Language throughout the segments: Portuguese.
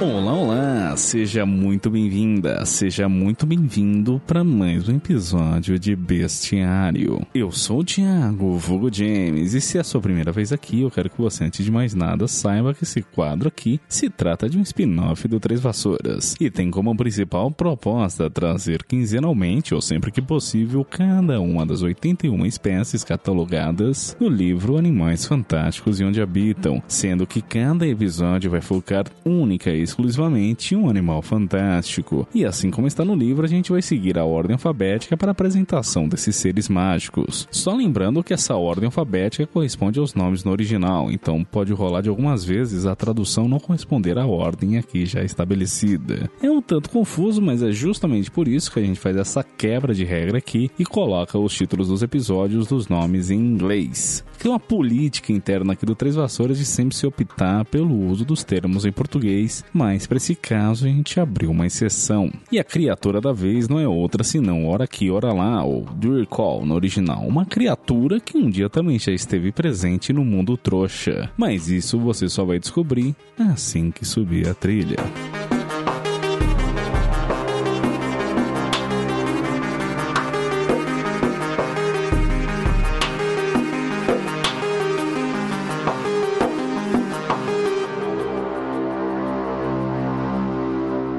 Olá, olá! Seja muito bem-vinda, seja muito bem-vindo para mais um episódio de Bestiário. Eu sou o Thiago, vulgo James, e se é a sua primeira vez aqui, eu quero que você, antes de mais nada, saiba que esse quadro aqui se trata de um spin-off do Três Vassouras e tem como principal proposta trazer quinzenalmente, ou sempre que possível, cada uma das 81 espécies catalogadas no livro Animais Fantásticos e Onde Habitam, sendo que cada episódio vai focar única e exclusivamente um animal fantástico. E assim como está no livro, a gente vai seguir a ordem alfabética para a apresentação desses seres mágicos. Só lembrando que essa ordem alfabética corresponde aos nomes no original, então pode rolar de algumas vezes a tradução não corresponder à ordem aqui já estabelecida. É um tanto confuso, mas é justamente por isso que a gente faz essa quebra de regra aqui e coloca os títulos dos episódios dos nomes em inglês. Tem uma política interna aqui do Três Vassouras de sempre se optar pelo uso dos termos em português, mas para esse caso a gente abriu uma exceção. E a criatura da vez não é outra senão ora aqui, ora lá, ou do recall no original, uma criatura que um dia também já esteve presente no mundo trouxa. Mas isso você só vai descobrir assim que subir a trilha.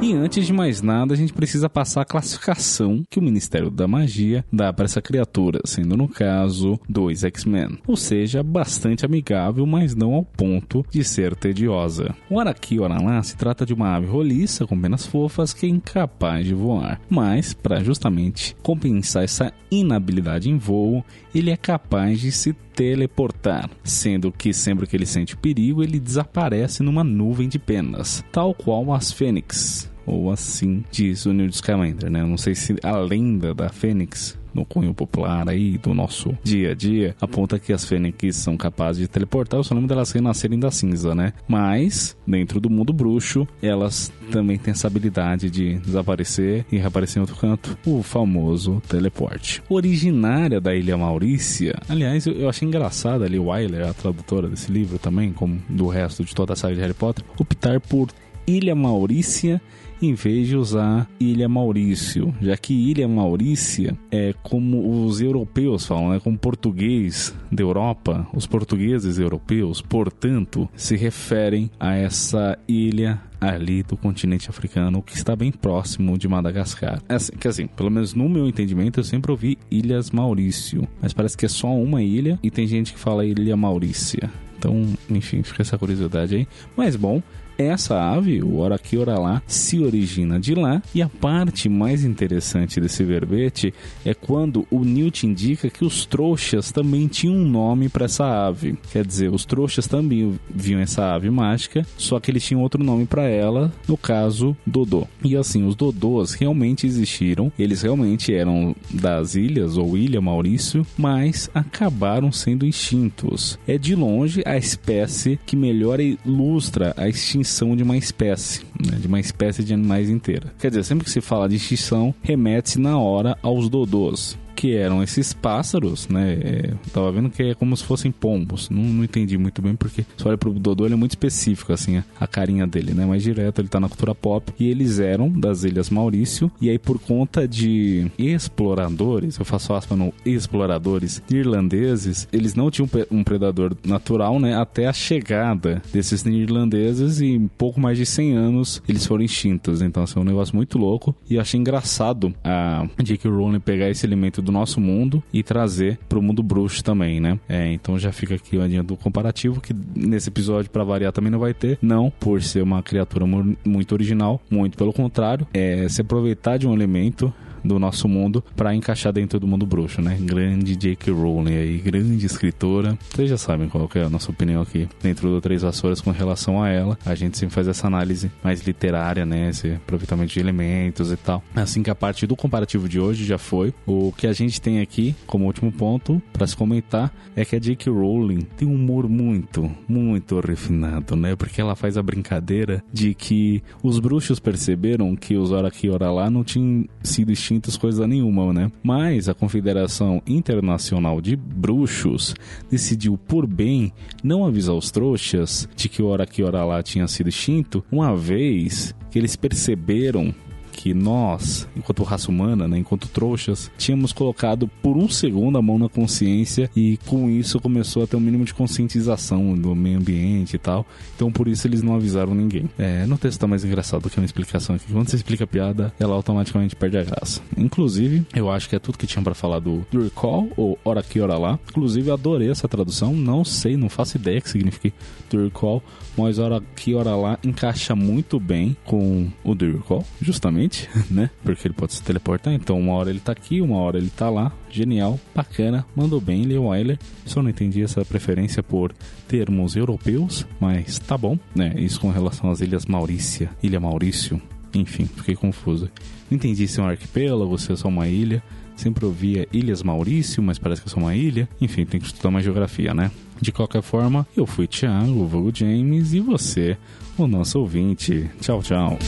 E antes de mais nada, a gente precisa passar a classificação que o Ministério da Magia dá para essa criatura, sendo no caso dois X-Men. Ou seja, bastante amigável, mas não ao ponto de ser tediosa. O Araki Oralá se trata de uma ave roliça com penas fofas que é incapaz de voar, mas para justamente compensar essa inabilidade em voo, ele é capaz de se teleportar, sendo que sempre que ele sente perigo, ele desaparece numa nuvem de penas, tal qual as fênix, ou assim diz o Neil Scamander, né? Eu não sei se a lenda da fênix no cunho popular aí do nosso dia a dia, aponta que as fênix são capazes de teleportar, eu só lembro delas renascerem da cinza, né? Mas, dentro do mundo bruxo, elas também têm essa habilidade de desaparecer e reaparecer em outro canto, o famoso teleporte. Originária da Ilha Maurícia, aliás, eu, eu achei engraçado ali, Wyler, a tradutora desse livro também, como do resto de toda a saga de Harry Potter, optar por Ilha Maurícia em vez de usar Ilha Maurício, já que Ilha Maurícia é como os europeus falam, é como português da Europa, os portugueses europeus, portanto, se referem a essa ilha ali do continente africano, que está bem próximo de Madagascar. É assim, que assim, pelo menos no meu entendimento, eu sempre ouvi Ilhas Maurício, mas parece que é só uma ilha e tem gente que fala Ilha Maurícia. Então, enfim, fica essa curiosidade aí. Mas bom, essa ave, o Oraqui Oralá, se origina de lá e a parte mais interessante desse verbete é quando o Newt indica que os trouxas também tinham um nome para essa ave. Quer dizer, os trouxas também viam essa ave mágica, só que eles tinham outro nome para ela, no caso, Dodô. E assim, os Dodôs realmente existiram, eles realmente eram das ilhas ou Ilha Maurício, mas acabaram sendo extintos. É de longe a espécie que melhor ilustra a extinção de uma espécie, né, de uma espécie de animais inteira. Quer dizer, sempre que se fala de extinção, remete-se na hora aos dodôs que eram esses pássaros, né? É, tava vendo que é como se fossem pombos. Não, não entendi muito bem porque se olha pro Dodô, ele é muito específico, assim, a, a, carinha dele, né? Mais direto, ele tá na cultura pop. E eles eram das Ilhas Maurício. E aí, por conta de exploradores, eu faço aspa no exploradores irlandeses, eles não tinham um predador natural, né? Até a chegada desses irlandeses e em pouco mais de 100 anos eles foram extintos. Então, assim, é um negócio muito louco. E eu achei engraçado a J.K. Rowling pegar esse elemento do nosso mundo e trazer pro mundo bruxo também, né? É, então já fica aqui o linha do comparativo, que nesse episódio, para variar, também não vai ter. Não por ser uma criatura muito original, muito pelo contrário, é se aproveitar de um elemento do nosso mundo para encaixar dentro do mundo bruxo, né? Grande J.K. Rowling aí, grande escritora. Vocês já sabem qual é a nossa opinião aqui dentro do Três Vassouras com relação a ela. A gente sempre faz essa análise mais literária, né? Esse aproveitamento de elementos e tal. Assim que a parte do comparativo de hoje já foi. O que a gente tem aqui como último ponto para se comentar é que a J.K. Rowling tem um humor muito, muito refinado, né? Porque ela faz a brincadeira de que os bruxos perceberam que os Ora aqui, Ora lá não tinham sido extintos coisa nenhuma, né? Mas a Confederação Internacional de Bruxos decidiu por bem não avisar os trouxas de que Ora aqui, Ora lá tinha sido extinto, uma vez que eles perceberam que nós, enquanto raça humana, né, enquanto trouxas, tínhamos colocado por um segundo a mão na consciência e com isso começou a ter um mínimo de conscientização do meio ambiente e tal. Então por isso eles não avisaram ninguém. É, no texto tá mais engraçado do que uma explicação aqui. Quando você explica a piada, ela automaticamente perde a graça. Inclusive, eu acho que é tudo que tinha para falar do, do recall, ou hora aqui, hora lá. Inclusive, adorei essa tradução. Não sei, não faço ideia que significa do recall, mas hora aqui, hora lá encaixa muito bem com o do recall, justamente né? Porque ele pode se teleportar. Então, uma hora ele tá aqui, uma hora ele tá lá. Genial, bacana, mandou bem, Leo Weiler. Só não entendi essa preferência por termos europeus, mas tá bom, né? Isso com relação às Ilhas Maurícia, Ilha Maurício. Enfim, fiquei confuso. Não entendi se é um arquipélago, se é só uma ilha. Sempre ouvia Ilhas Maurício, mas parece que é só uma ilha. Enfim, tem que estudar mais geografia, né? De qualquer forma, eu fui Thiago, o Vogo James, e você, o nosso ouvinte. Tchau, tchau.